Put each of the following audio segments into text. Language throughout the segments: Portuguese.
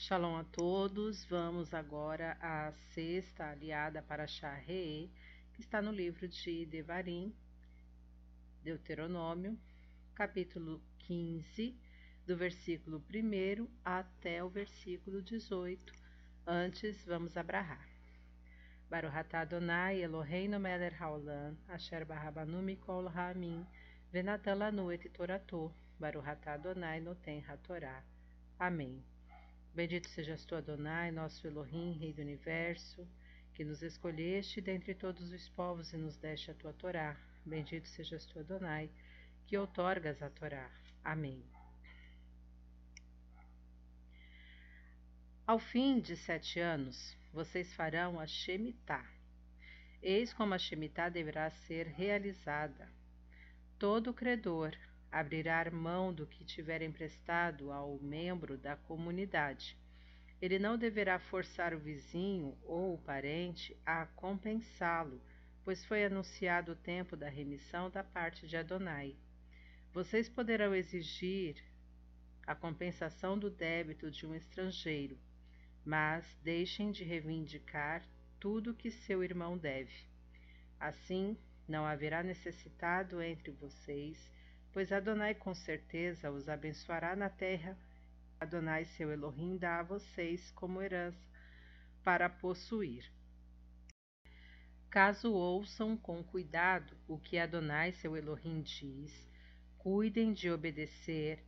Shalom a todos. Vamos agora à sexta aliada para Shahre, que está no livro de Devarim, Deuteronômio, capítulo 15, do versículo 1 até o versículo 18. Antes, vamos abrahar. Baruch atah Adonai Eloheinu melech haolam, asher barabanu mikol ha'amin, venatan lanu et torato, Baruch atah Adonai noten hatorá. Amém. Bendito sejas tu, Adonai, nosso Elohim, Rei do Universo, que nos escolheste dentre todos os povos e nos deste a tua Torá. Bendito sejas tu, Adonai, que outorgas a Torá. Amém. Ao fim de sete anos, vocês farão a Shemitah. Eis como a Shemitah deverá ser realizada. Todo credor abrirá mão do que tiver emprestado ao membro da comunidade. Ele não deverá forçar o vizinho ou o parente a compensá-lo, pois foi anunciado o tempo da remissão da parte de Adonai. Vocês poderão exigir a compensação do débito de um estrangeiro, mas deixem de reivindicar tudo que seu irmão deve. Assim, não haverá necessitado entre vocês pois Adonai com certeza os abençoará na terra. Adonai, seu Elohim, dá a vocês como herança para possuir. Caso ouçam com cuidado o que Adonai, seu Elohim, diz, cuidem de obedecer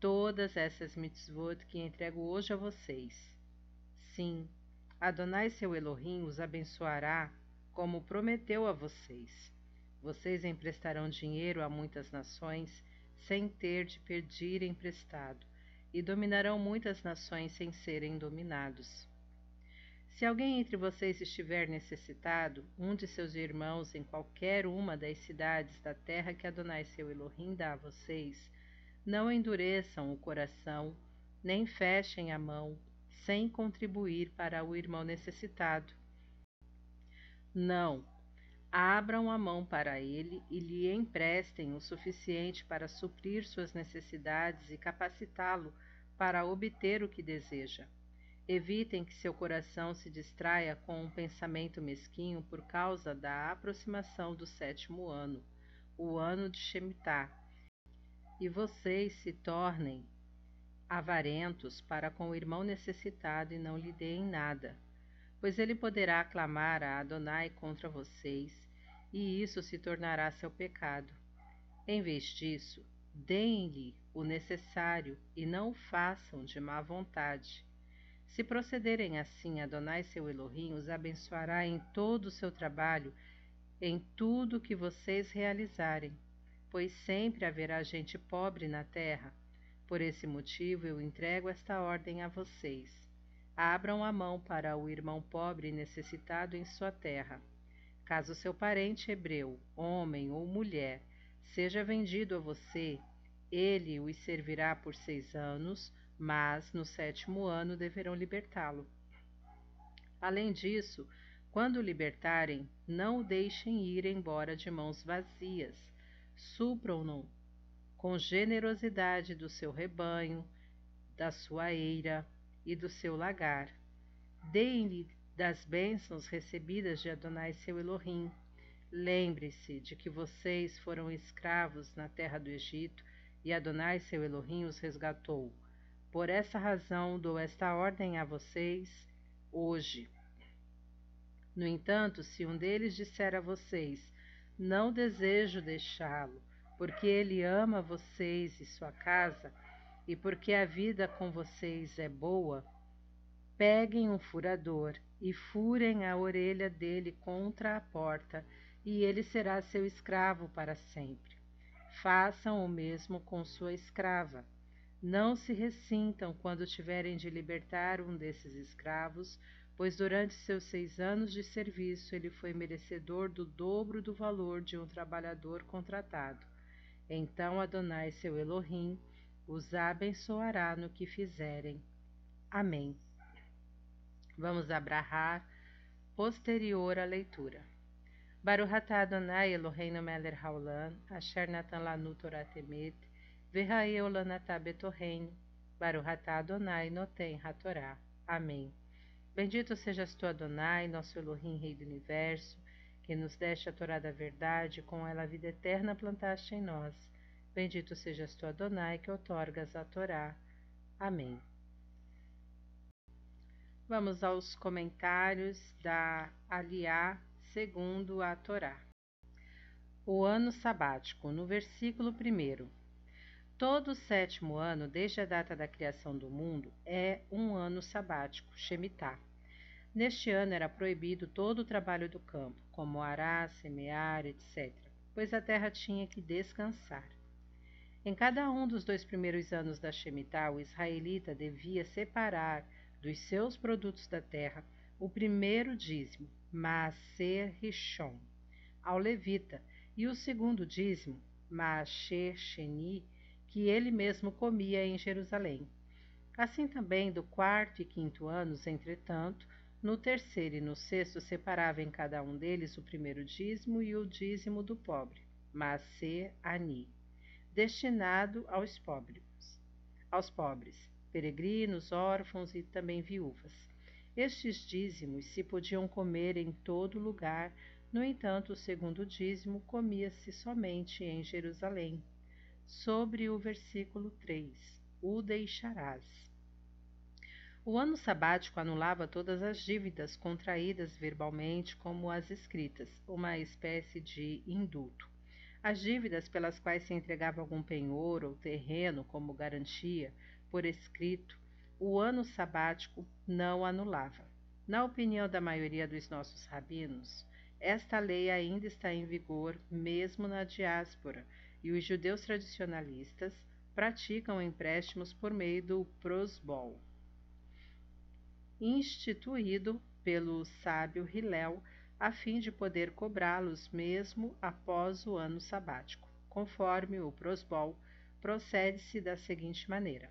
todas essas mitzvot que entrego hoje a vocês. Sim, Adonai, seu Elohim, os abençoará como prometeu a vocês. Vocês emprestarão dinheiro a muitas nações sem ter de pedir emprestado, e dominarão muitas nações sem serem dominados. Se alguém entre vocês estiver necessitado, um de seus irmãos em qualquer uma das cidades da terra que Adonai seu Elohim dá a vocês, não endureçam o coração, nem fechem a mão, sem contribuir para o irmão necessitado. Não, abram a mão para ele e lhe emprestem o suficiente para suprir suas necessidades e capacitá-lo para obter o que deseja. Evitem que seu coração se distraia com um pensamento mesquinho por causa da aproximação do sétimo ano, o ano de Shemitah, e vocês se tornem avarentos para com o irmão necessitado e não lhe deem nada, pois ele poderá clamar a Adonai contra vocês e isso se tornará seu pecado. Em vez disso, deem-lhe o necessário e não o façam de má vontade. Se procederem assim, Adonai seu Elohim os abençoará em todo o seu trabalho, em tudo que vocês realizarem, pois sempre haverá gente pobre na terra. Por esse motivo eu entrego esta ordem a vocês. Abram a mão para o irmão pobre e necessitado em sua terra Caso seu parente hebreu, homem ou mulher, seja vendido a você, ele os servirá por seis anos, mas no sétimo ano deverão libertá-lo. Além disso, quando o libertarem, não o deixem ir embora de mãos vazias. Supram-no com generosidade do seu rebanho, da sua eira e do seu lagar. Deem-lhe das bênçãos recebidas de Adonai seu Elohim. Lembre-se de que vocês foram escravos na terra do Egito e Adonai seu Elohim os resgatou. Por essa razão dou esta ordem a vocês hoje. No entanto, se um deles disser a vocês: Não desejo deixá-lo, porque ele ama vocês e sua casa, e porque a vida com vocês é boa, peguem um furador e furem a orelha dele contra a porta, e ele será seu escravo para sempre. Façam o mesmo com sua escrava. Não se ressintam quando tiverem de libertar um desses escravos, pois durante seus seis anos de serviço ele foi merecedor do dobro do valor de um trabalhador contratado. Então Adonai, seu Elohim, os abençoará no que fizerem. Amém. Vamos abrahar posterior à leitura. Baruch atah Adonai Eloheinu melech haolam, asher natan lanu Torah temet, v'ha'eu lanatah betorreinu, Baruch atah Adonai noten hatorá. Amém. Bendito sejas tu, Adonai, nosso Elohim, Rei do Universo, que nos deste a Torá da verdade, com ela a vida eterna plantaste em nós. Bendito sejas tu, Adonai, que outorgas a Torá. Amém. Vamos aos comentários da Aliá segundo a Torá. O ano sabático, no versículo 1. Todo o sétimo ano, desde a data da criação do mundo, é um ano sabático, Shemitah. Neste ano era proibido todo o trabalho do campo, como arar, semear, etc., pois a terra tinha que descansar. Em cada um dos dois primeiros anos da Shemitah, o israelita devia separar dos seus produtos da terra o primeiro dízimo, Maaser Rishon, ao levita, e o segundo dízimo, Maaser Sheni, que ele mesmo comia em Jerusalém. Assim também do quarto e quinto anos, entretanto, no terceiro e no sexto separava em cada um deles o primeiro dízimo e o dízimo do pobre, Maser Ani, destinado aos pobres, aos pobres, peregrinos, órfãos e também viúvas. Estes dízimos se podiam comer em todo lugar, no entanto, o segundo dízimo comia-se somente em Jerusalém, sobre o versículo 3: O deixarás. O ano sabático anulava todas as dívidas contraídas verbalmente, como as escritas, uma espécie de indulto. As dívidas pelas quais se entregava algum penhor ou terreno como garantia, por escrito, o ano sabático não anulava. Na opinião da maioria dos nossos rabinos, esta lei ainda está em vigor mesmo na diáspora, e os judeus tradicionalistas praticam empréstimos por meio do prosbol, instituído pelo sábio Hillel a fim de poder cobrá-los mesmo após o ano sabático. Conforme o prosbol, procede-se da seguinte maneira: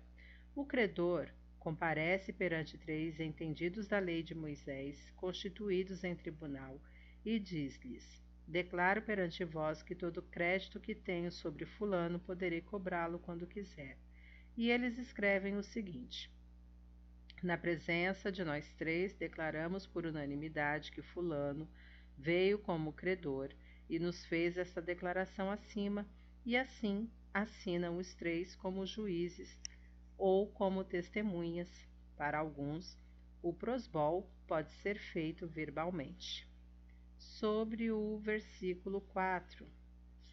o credor comparece perante três entendidos da lei de Moisés, constituídos em tribunal, e diz-lhes: Declaro perante vós que todo crédito que tenho sobre Fulano poderei cobrá-lo quando quiser. E eles escrevem o seguinte: Na presença de nós três, declaramos por unanimidade que Fulano veio como credor e nos fez esta declaração acima, e assim assinam os três como juízes ou como testemunhas. Para alguns, o prosbol pode ser feito verbalmente sobre o versículo 4: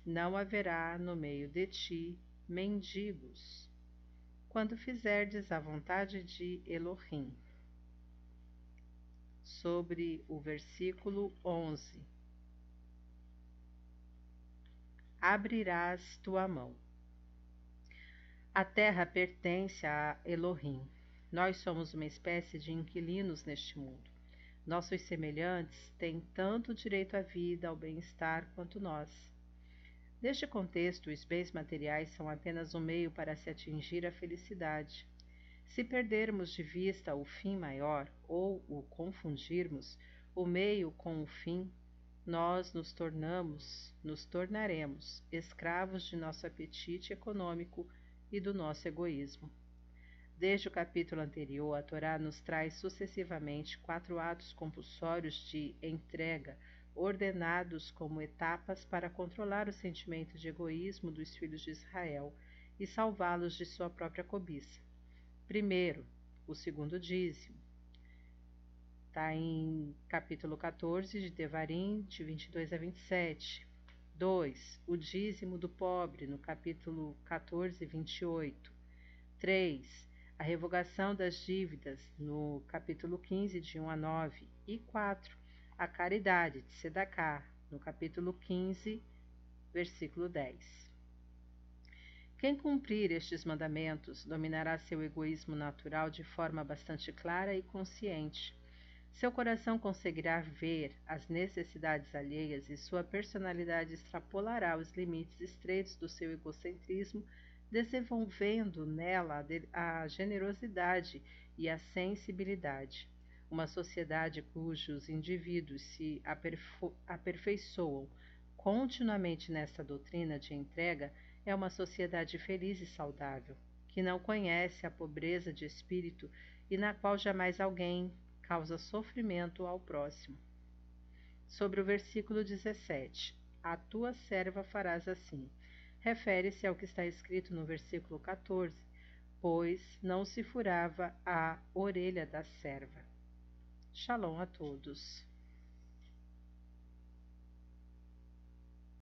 Não haverá no meio de ti mendigos, quando fizerdes a vontade de Elohim. Sobre o versículo 11: Abrirás tua mão. A terra pertence a Elohim. Nós somos uma espécie de inquilinos neste mundo. Nossos semelhantes têm tanto direito à vida, ao bem-estar, quanto nós. Neste contexto, os bens materiais são apenas um meio para se atingir a felicidade. Se perdermos de vista o fim maior ou o confundirmos o meio com o fim, nós nos tornamos, nos tornaremos escravos de nosso apetite econômico e do nosso egoísmo. Desde o capítulo anterior, a Torá nos traz sucessivamente quatro atos compulsórios de entrega, ordenados como etapas para controlar o sentimento de egoísmo dos filhos de Israel e salvá-los de sua própria cobiça. Primeiro, o segundo dízimo. Está em capítulo 14 de Devarim, de 22 a 27. 2. O dízimo do pobre, no capítulo 14, 28. 3 a revogação das dívidas, no capítulo 15, de 1 a 9, e 4, a caridade de Sedacá, no capítulo 15, versículo 10. Quem cumprir estes mandamentos dominará seu egoísmo natural de forma bastante clara e consciente. Seu coração conseguirá ver as necessidades alheias e sua personalidade extrapolará os limites estreitos do seu egocentrismo desenvolvendo nela a generosidade e a sensibilidade. Uma sociedade cujos indivíduos se aperfeiçoam continuamente nessa doutrina de entrega é uma sociedade feliz e saudável. que não conhece a pobreza de espírito e na qual jamais alguém causa sofrimento ao próximo. Sobre o versículo 17: A tua serva farás assim. Refere-se ao que está escrito no versículo 14: Pois não se furava a orelha da serva. Shalom a todos.